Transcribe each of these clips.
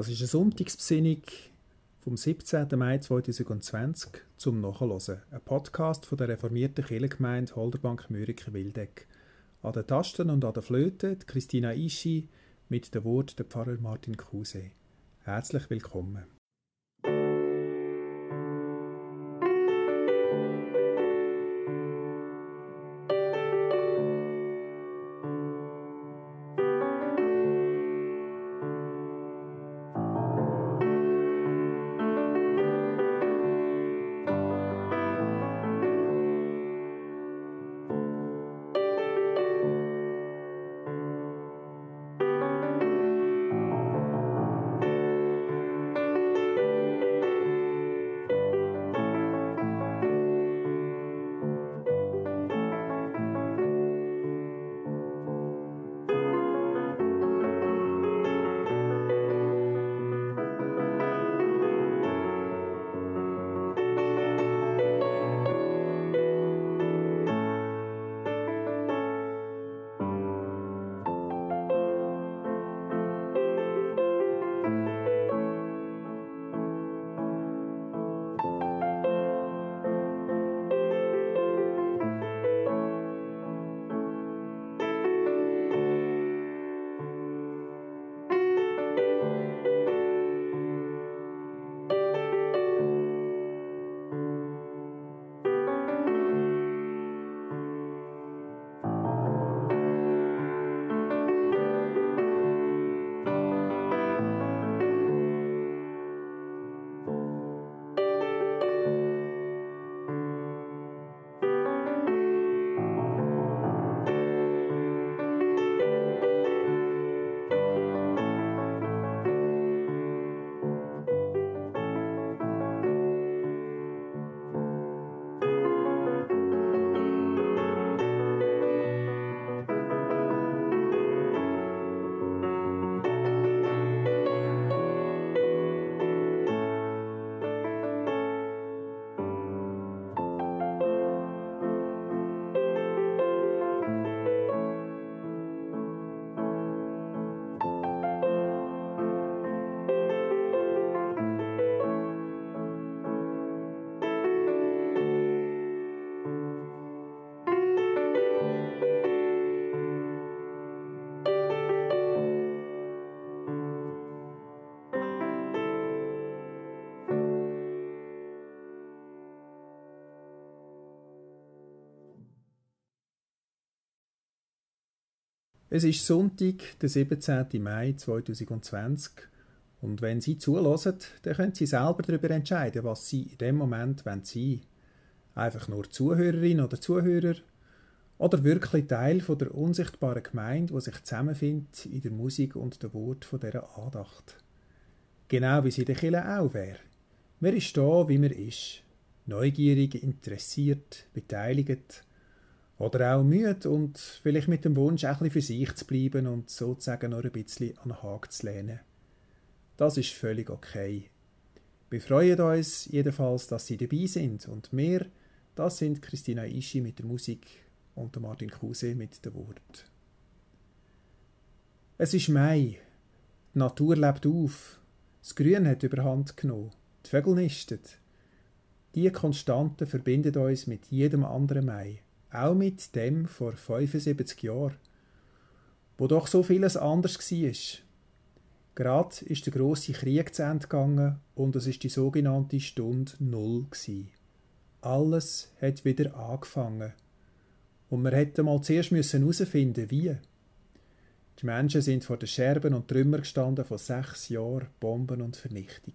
Das ist eine Sonntagsbesinnung vom 17. Mai 2020 zum Nachhören. Ein Podcast von der reformierten Kirchengemeinde Holderbank Mürike Wildeck. An den Tasten und an der Flöte Christina Ischi mit dem Wort der Pfarrer Martin Kruse. Herzlich willkommen. Es ist Sonntag, der 17. Mai 2020 und wenn Sie zulassen, dann können Sie selber darüber entscheiden, was Sie in dem Moment sein wollen. Einfach nur Zuhörerin oder Zuhörer oder wirklich Teil von der unsichtbaren Gemeinde, die sich zusammenfindet in der Musik und dem Wort von dieser Andacht. Genau wie sie der Kille auch wäre. Man ist da, wie man ist. Neugierig, interessiert, beteiligt, oder auch müde und vielleicht mit dem Wunsch, ein bisschen für sich zu bleiben und sozusagen noch ein bisschen an den Haken zu lehnen. Das ist völlig okay. Wir freuen uns jedenfalls, dass Sie dabei sind und wir, das sind Christina Ischi mit der Musik und Martin Kruse mit dem Wort. Es ist Mai, die Natur lebt auf, das Grün hat überhand genommen, die Vögel nisten. Diese Konstanten verbinden uns mit jedem anderen Mai auch mit dem vor 75 Jahren, wo doch so vieles anders war. Gerade ist der große Krieg zu Ende gegangen und es ist die sogenannte Stunde Null gewesen. Alles hat wieder angefangen. Und wir hätten mal zuerst müssen herausfinden, wie. Die Menschen sind vor den Scherben und Trümmern gestanden von sechs Jahren Bomben und Vernichtung.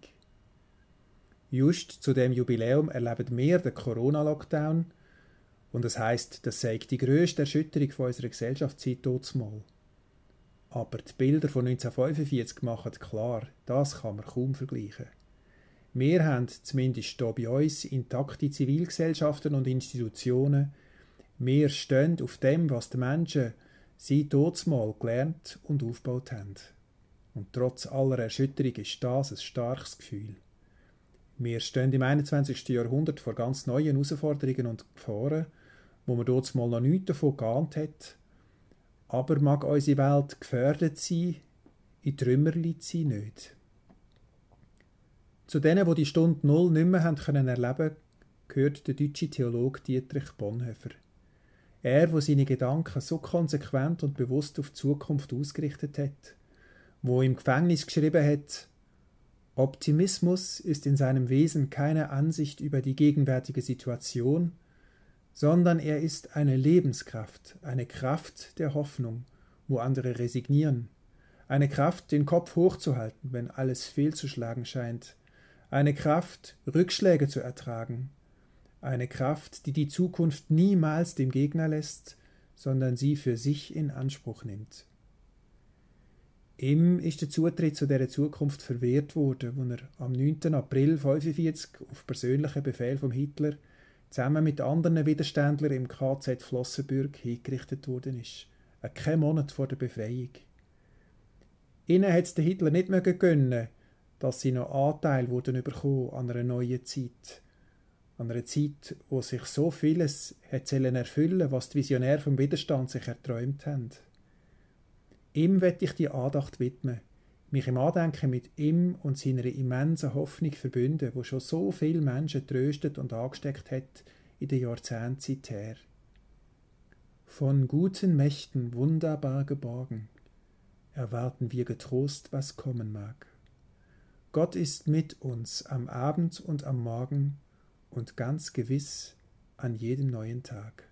Just zu dem Jubiläum erleben wir den Corona-Lockdown und das heißt, das sei die grösste Erschütterung von unserer Gesellschaft seit mal. Aber die Bilder von 1945 machen klar, das kann man kaum vergleichen. Wir haben zumindest hier bei uns intakte Zivilgesellschaften und Institutionen. Wir stehen auf dem, was die Menschen seit mal gelernt und aufgebaut haben. Und trotz aller Erschütterung ist das ein starkes Gefühl. Wir stehen im 21. Jahrhundert vor ganz neuen Herausforderungen und Gefahren wo man dort mal noch nichts davon geahnt hat. Aber mag unsere Welt gefährdet sein, in Trümmer liegt sie nicht. Zu denen, wo die, die Stunde Null nicht mehr haben können erleben gehört der deutsche Theologe Dietrich Bonhoeffer. Er, wo seine Gedanken so konsequent und bewusst auf die Zukunft ausgerichtet hat, wo im Gefängnis geschrieben hat, Optimismus ist in seinem Wesen keine Ansicht über die gegenwärtige Situation, sondern er ist eine Lebenskraft, eine Kraft der Hoffnung, wo andere resignieren, eine Kraft, den Kopf hochzuhalten, wenn alles fehlzuschlagen scheint, eine Kraft, Rückschläge zu ertragen, eine Kraft, die die Zukunft niemals dem Gegner lässt, sondern sie für sich in Anspruch nimmt. Ihm ist der Zutritt zu dieser Zukunft verwehrt worden, wo er am 9. April 1945 auf persönlichen Befehl von Hitler zusammen mit anderen Widerständlern im KZ Flossenbürg hingerichtet worden ist. Kein Monat vor der Befreiung. Ihnen hat es Hitler nicht mehr gönnen, dass sie noch Anteil wurden an einer neuen Zeit. An einer Zeit, wo sich so vieles hat erfüllen was die Visionäre vom Widerstand sich erträumt haben. Ihm werde ich die Andacht widmen, mich im Andenken mit ihm und seiner immensen Hoffnung verbünden, wo schon so viele Menschen tröstet und angesteckt hat in der Jahrzehnten seither. Von guten Mächten wunderbar geborgen, erwarten wir getrost, was kommen mag. Gott ist mit uns am Abend und am Morgen und ganz gewiss an jedem neuen Tag.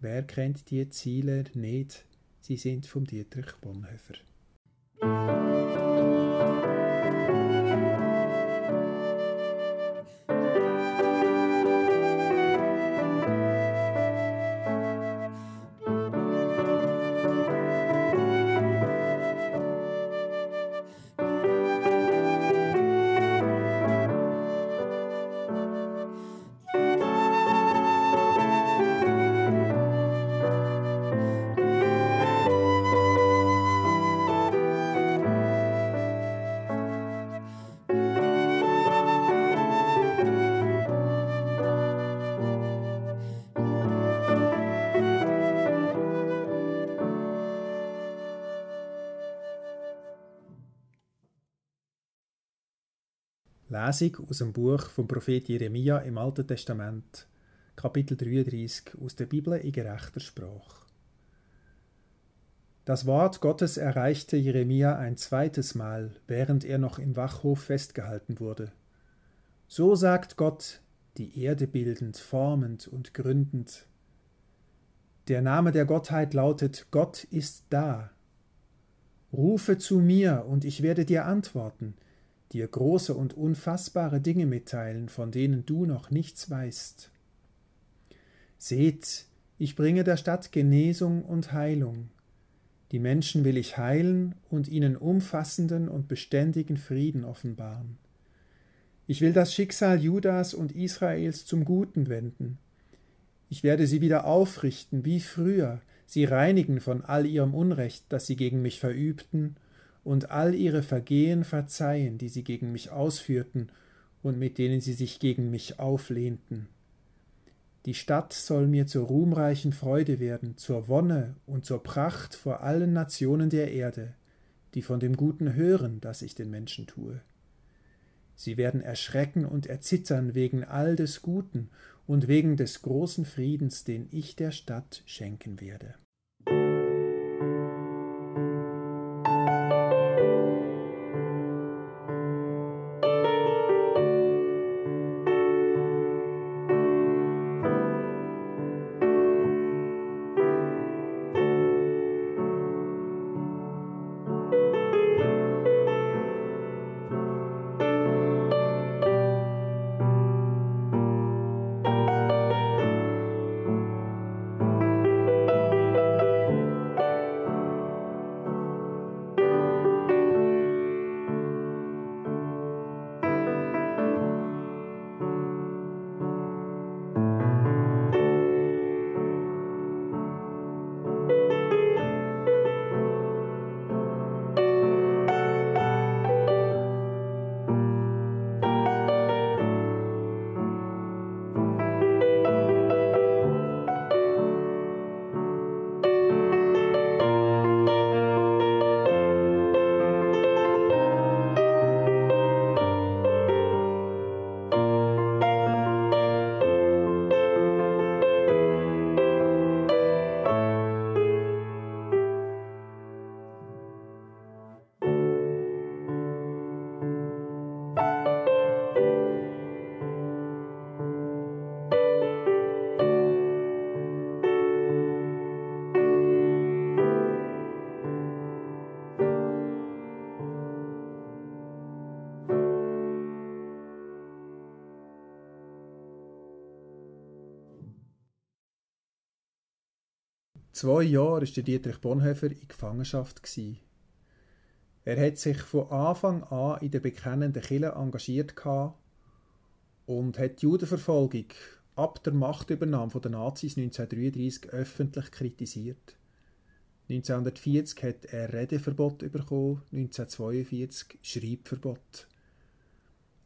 Wer kennt die Ziele nicht, Sie sind vom Dietrich Bonhoeffer. Lesung aus dem Buch vom Prophet Jeremia im Alten Testament, Kapitel 33 aus der Bibel in gerechter Sprache. Das Wort Gottes erreichte Jeremia ein zweites Mal, während er noch im Wachhof festgehalten wurde. So sagt Gott, die Erde bildend, formend und gründend. Der Name der Gottheit lautet Gott ist da. Rufe zu mir, und ich werde dir antworten, dir große und unfassbare Dinge mitteilen, von denen du noch nichts weißt. Seht, ich bringe der Stadt Genesung und Heilung. Die Menschen will ich heilen und ihnen umfassenden und beständigen Frieden offenbaren. Ich will das Schicksal Judas und Israels zum Guten wenden. Ich werde sie wieder aufrichten wie früher, sie reinigen von all ihrem Unrecht, das sie gegen mich verübten, und all ihre Vergehen verzeihen, die sie gegen mich ausführten und mit denen sie sich gegen mich auflehnten. Die Stadt soll mir zur ruhmreichen Freude werden, zur Wonne und zur Pracht vor allen Nationen der Erde, die von dem Guten hören, das ich den Menschen tue. Sie werden erschrecken und erzittern wegen all des Guten und wegen des großen Friedens, den ich der Stadt schenken werde. Zwei Jahren ist Dietrich Bonhoeffer in Gefangenschaft Er hat sich von Anfang an in der bekennenden Kirche engagiert und hat die Judenverfolgung ab der Machtübernahme der Nazis 1933 öffentlich kritisiert. 1940 hat er Redeverbot bekommen, 1942 Schreibverbot.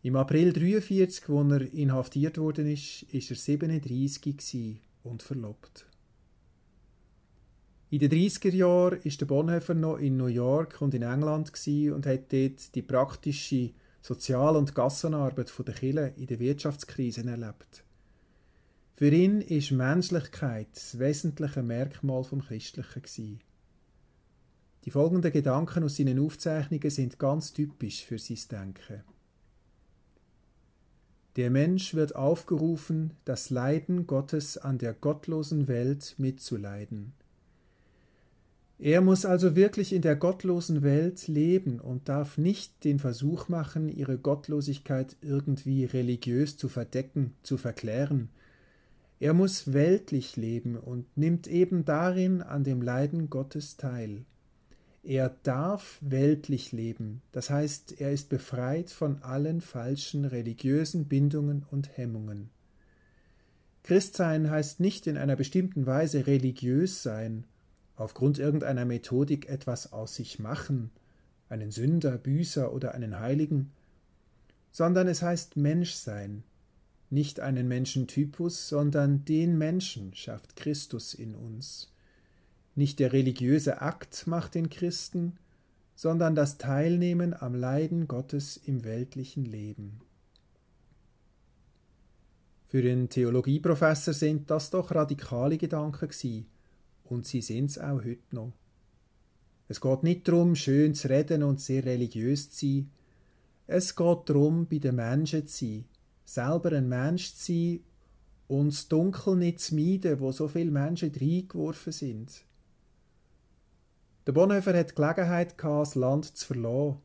Im April 1943, wo er inhaftiert worden ist, ist er 37 und verlobt. In den 30er Jahren ist der Bonhoeffer noch in New York und in England und hat dort die praktische Sozial- und Gassenarbeit der Kirche in der Wirtschaftskrise erlebt. Für ihn ist Menschlichkeit das wesentliche Merkmal vom Christlichen. Die folgenden Gedanken aus seinen Aufzeichnungen sind ganz typisch für sein Denken. Der Mensch wird aufgerufen, das Leiden Gottes an der gottlosen Welt mitzuleiden. Er muss also wirklich in der gottlosen Welt leben und darf nicht den Versuch machen, ihre Gottlosigkeit irgendwie religiös zu verdecken, zu verklären. Er muss weltlich leben und nimmt eben darin an dem Leiden Gottes teil. Er darf weltlich leben, das heißt, er ist befreit von allen falschen religiösen Bindungen und Hemmungen. Christsein heißt nicht in einer bestimmten Weise religiös sein, aufgrund irgendeiner Methodik etwas aus sich machen, einen Sünder, Büßer oder einen Heiligen, sondern es heißt Mensch sein, nicht einen Menschentypus, sondern den Menschen schafft Christus in uns. Nicht der religiöse Akt macht den Christen, sondern das Teilnehmen am Leiden Gottes im weltlichen Leben. Für den Theologieprofessor sind das doch radikale Gedanken gewesen, und sie sind's auch heute noch. Es geht nicht darum, schön zu reden und sehr religiös zu sein. Es geht darum, bei den Menschen zu sein, selber ein Mensch zu sein und das Dunkel nicht zu meiden, wo so viele Menschen reingeworfen sind. Der Bonhoeffer hat die Gelegenheit das Land zu verlassen.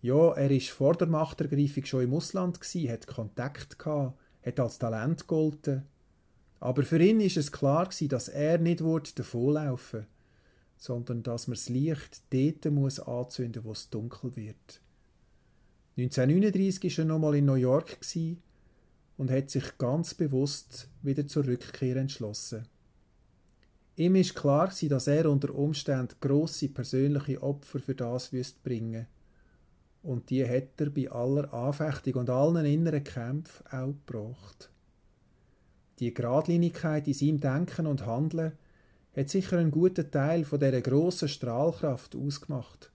Ja, er ist vor der Machtergreifung schon im Ausland gsi, hat Kontakt gehabt, hat als Talent gegolten. Aber für ihn ist es klar gsi, dass er nicht davonlaufen sondern dass man das Licht dort muss anzünden, wo es dunkel wird. 1939 ist er nochmal in New York und hat sich ganz bewusst wieder zur Rückkehr entschlossen. Ihm ist klar dass er unter Umständen grosse persönliche Opfer für das wüsste bringen. Und die hat er bei aller Anfechtung und allen inneren Kämpfen auch gebracht. Die Gradlinigkeit in seinem Denken und Handeln hat sicher einen guten Teil von dieser grossen Strahlkraft ausgemacht,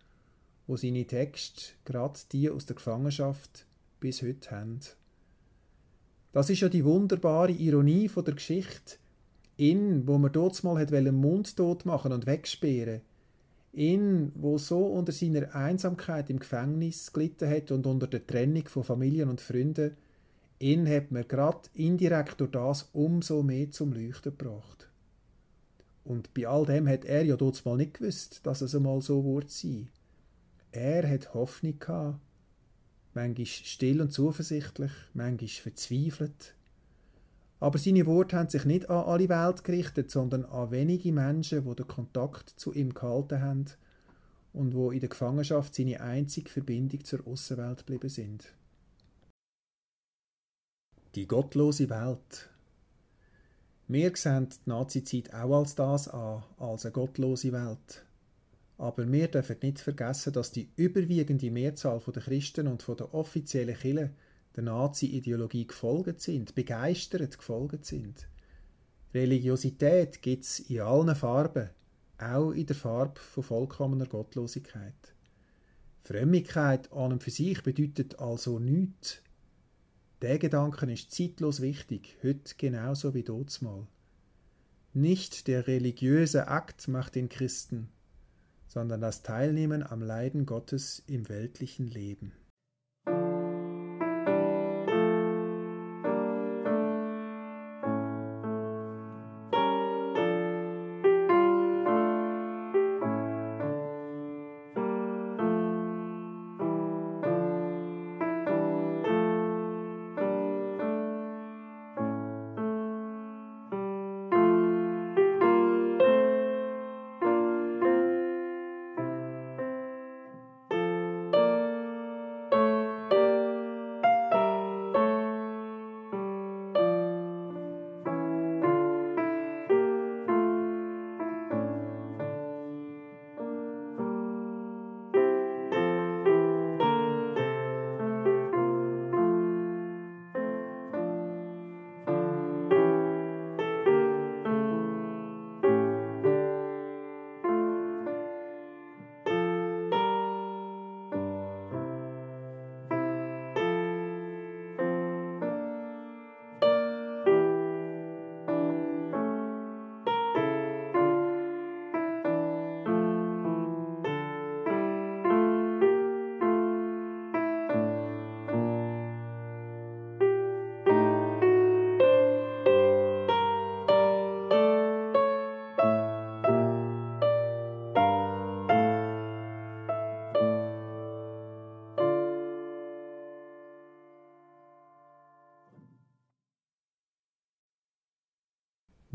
wo seine Texte, gerade die aus der Gefangenschaft, bis heute haben. Das ist ja die wunderbare Ironie von der Geschichte, ihn, wo man dort mal hat mundtot machen und wegsperren. Ihn, wo so unter seiner Einsamkeit im Gefängnis gelitten hat und unter der Trennung von Familien und Freunden, ihn hat man gerade indirekt durch das umso mehr zum Leuchten gebracht. Und bei all dem hat er ja dort mal nicht gewusst, dass es einmal so wird sein. Er hat Hoffnung gehabt, manchmal still und zuversichtlich, manchmal verzweifelt, aber seine Worte haben sich nicht an alle Welt gerichtet, sondern an wenige Menschen, die den Kontakt zu ihm gehalten haben und wo in der Gefangenschaft seine einzige Verbindung zur Außenwelt geblieben sind. Die gottlose Welt. Wir sehen die Nazizeit auch als das an, als eine gottlose Welt. Aber wir dürfen nicht vergessen, dass die überwiegende Mehrzahl der Christen und der offiziellen Kirche der Nazi-Ideologie gefolgt sind, begeistert gefolgt sind. Religiosität gibt es in allen Farben, auch in der Farbe von vollkommener Gottlosigkeit. Frömmigkeit an und für sich bedeutet also nichts. Der Gedanke ist zeitlos wichtig, heute genauso wie mal. Nicht der religiöse Akt macht den Christen, sondern das Teilnehmen am Leiden Gottes im weltlichen Leben.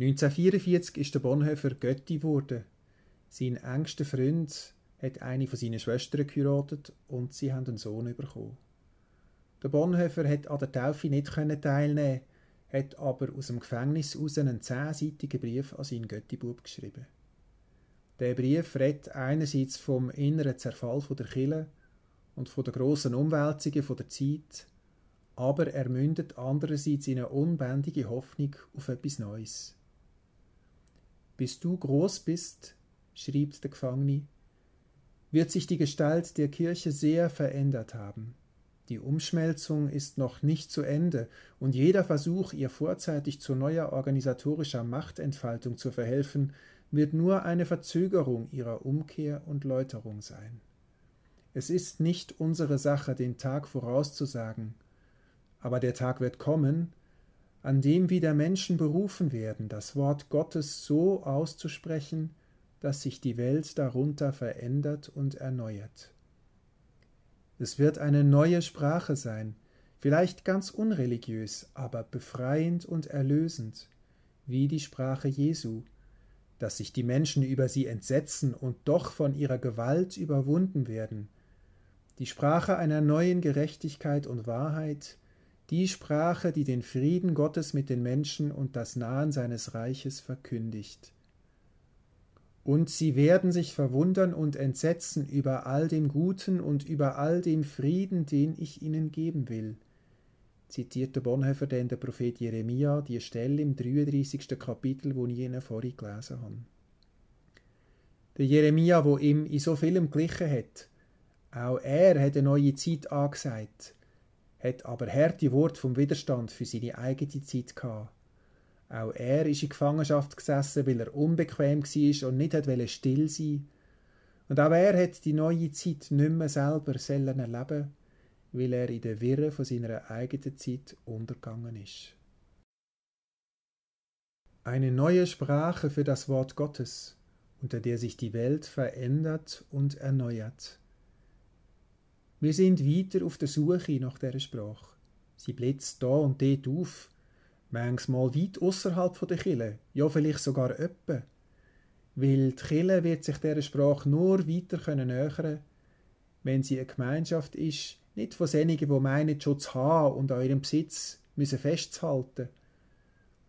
1944 ist der Bonhoeffer Götti geworden. Sein engster Freund hat eine von seinen Schwestern geheiratet und sie haben einen Sohn bekommen. Der Bonhoeffer hat an der Taufe nicht teilnehmen, hat aber aus dem Gefängnis aus einen zehnseitigen Brief an seinen Göttibub geschrieben. Der Brief redet einerseits vom inneren Zerfall der Kille und von der grossen Umwälzungen der Zeit, aber er mündet andererseits in eine unbändige Hoffnung auf etwas Neues. Bis du groß bist, schrieb der Gefangene, wird sich die Gestalt der Kirche sehr verändert haben. Die Umschmelzung ist noch nicht zu Ende, und jeder Versuch, ihr vorzeitig zu neuer organisatorischer Machtentfaltung zu verhelfen, wird nur eine Verzögerung ihrer Umkehr und Läuterung sein. Es ist nicht unsere Sache, den Tag vorauszusagen, aber der Tag wird kommen, an dem wieder Menschen berufen werden, das Wort Gottes so auszusprechen, dass sich die Welt darunter verändert und erneuert. Es wird eine neue Sprache sein, vielleicht ganz unreligiös, aber befreiend und erlösend, wie die Sprache Jesu, dass sich die Menschen über sie entsetzen und doch von ihrer Gewalt überwunden werden, die Sprache einer neuen Gerechtigkeit und Wahrheit, die Sprache, die den Frieden Gottes mit den Menschen und das Nahen seines Reiches verkündigt. Und sie werden sich verwundern und entsetzen über all dem Guten und über all dem Frieden, den ich ihnen geben will. Zitierte Bonhoeffer denn der Prophet Jeremia die Stelle im 33. Kapitel, wo ich Ihnen vorhin gelesen habe. Der Jeremia, wo ihm in so vielem glichen hat, auch er hat eine neue Zeit angesagt hat aber harte Worte vom Widerstand für seine eigene Zeit gehabt. Auch er ist in Gefangenschaft gesessen, weil er unbequem war und nicht hat still sein Und auch er hat die neue Zeit nicht mehr selber erleben weil er in der Wirre von seiner eigenen Zeit untergegangen ist. Eine neue Sprache für das Wort Gottes, unter der sich die Welt verändert und erneuert. Wir sind weiter auf der Suche nach dieser Sprache. Sie blitzt da und dort auf, manchmal weit außerhalb der Kille, ja vielleicht sogar öppe. Weil die Kille wird sich dieser Sprache nur weiter können nähern, wenn sie eine Gemeinschaft ist, nicht von denigen, die meinen, schon zu haben und an ihrem Besitz müssen festzuhalten,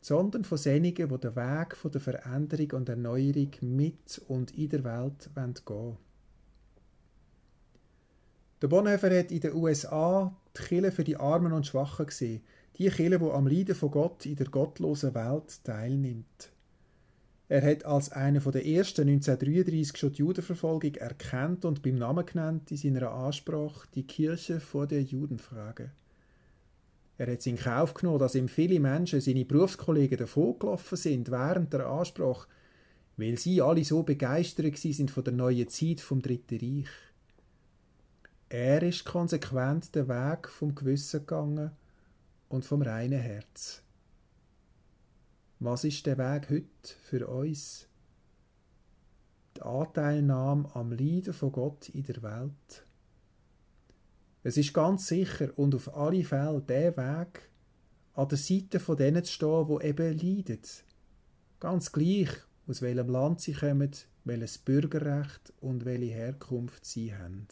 sondern von denigen, die den Weg der Veränderung und Erneuerung mit und in der Welt gehen wollen. Der Bonhoeffer hat in den USA die Kirche für die Armen und Schwachen gesehen. Die Kirche, die am Leiden von Gott in der gottlosen Welt teilnimmt. Er hat als einer der ersten 1933 schon die Judenverfolgung erkannt und beim Namen genannt in seiner Ansprache die Kirche vor der Judenfrage. Er hat es in Kauf genommen, dass ihm viele Menschen, seine Berufskollegen, davongelaufen sind während der Ansprache, weil sie alle so begeistert sind von der neuen Zeit vom Dritten Reich. Er ist konsequent den Weg vom Gewissen gegangen und vom reinen Herz. Was ist der Weg heute für uns? Die Anteilnahme am Leiden von Gott in der Welt. Es ist ganz sicher und auf alle Fälle der Weg, an der Seite von denen zu stehen, die eben leiden. Ganz gleich, aus welchem Land sie kommen, welches Bürgerrecht und welche Herkunft sie haben.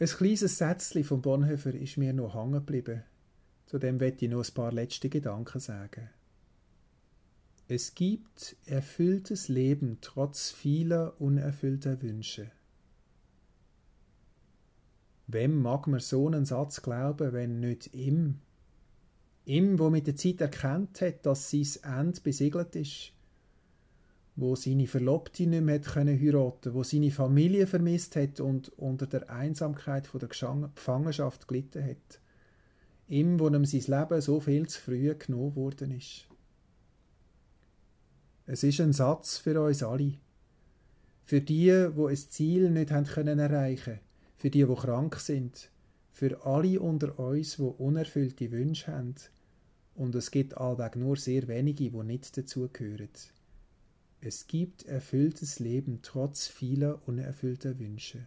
Ein kleines Sätzchen von Bonhoeffer ist mir noch hängen geblieben. Zu dem werde ich noch ein paar letzte Gedanken sagen. Es gibt erfülltes Leben trotz vieler unerfüllter Wünsche. Wem mag man so einen Satz glauben, wenn nicht ihm? Ihm, wo mit der Zeit erkannt hat, dass sein Ende besiegelt ist, wo seine Verlobte nicht mehr können heiraten, wo seine Familie vermisst hat und unter der Einsamkeit von der Gefangenschaft gelitten hat. Ihm, wo ihm sein Leben so viel zu früh genommen worden ist. Es ist ein Satz für uns alle. Für die, wo ein Ziel nicht haben können erreichen, für die, wo krank sind, für alle unter uns, wo unerfüllte Wünsche haben. Und es gibt allweg nur sehr wenige, wo nicht dazugehören. Es gibt erfülltes Leben trotz vieler unerfüllter Wünsche.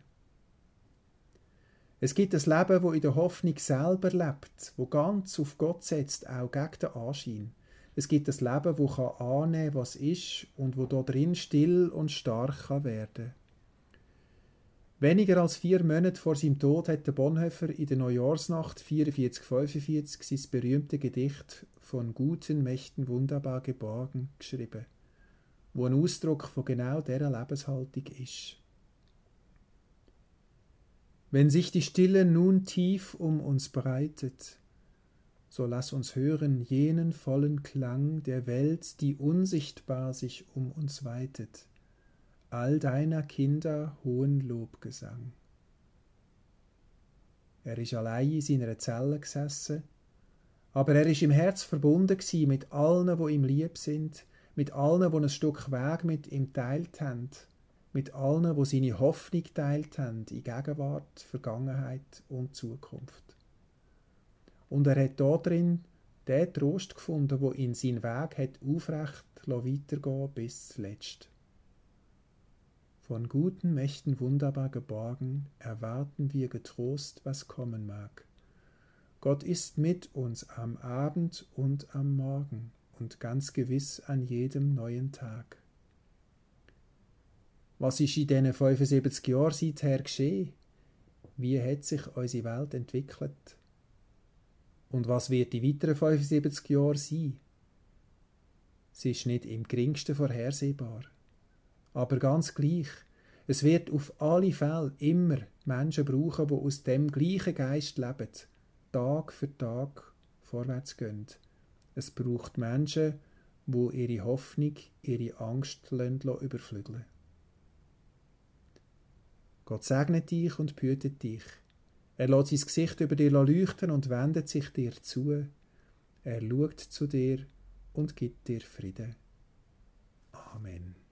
Es gibt ein Leben, wo in der Hoffnung selber lebt, wo ganz auf Gott setzt, auch gegen den Anschein. Es gibt ein Leben, wo kann annehmen, was ist und wo da drin still und stark kann werden. Weniger als vier Monate vor seinem Tod hat der Bonhoeffer in der Neujahrsnacht 44-45 sein berühmte Gedicht von guten Mächten wunderbar geborgen geschrieben wo ein Ausdruck von genau dieser Lebenshaltung ist. Wenn sich die Stille nun tief um uns breitet, so lass uns hören jenen vollen Klang der Welt, die unsichtbar sich um uns weitet, all deiner Kinder hohen Lobgesang. Er ist allein in seiner Zelle gesessen, aber er ist im Herz verbunden mit allen, wo ihm lieb sind, mit allen, die ein Stück Weg mit ihm teilt haben, mit allen, die seine Hoffnung teilt haben in Gegenwart, Vergangenheit und Zukunft. Und er hat drin den Trost gefunden, wo ihn sein Weg hat aufrecht weitergehen bis zuletzt. Von guten Mächten wunderbar geborgen, erwarten wir getrost, was kommen mag. Gott ist mit uns am Abend und am Morgen und ganz gewiss an jedem neuen Tag. Was ist in diesen 75 Jahren seither geschehen? Wie hat sich unsere Welt entwickelt? Und was wird die weiteren 75 Jahre sein? Sie ist nicht im geringsten vorhersehbar. Aber ganz gleich, es wird auf alle Fälle immer Menschen brauchen, die aus dem gleichen Geist leben, Tag für Tag vorwärts gehen es braucht Menschen, wo ihre Hoffnung, ihre Angst überflügeln Gott segnet dich und behütet dich. Er lässt sein Gesicht über dir leuchten und wendet sich dir zu. Er schaut zu dir und gibt dir Frieden. Amen.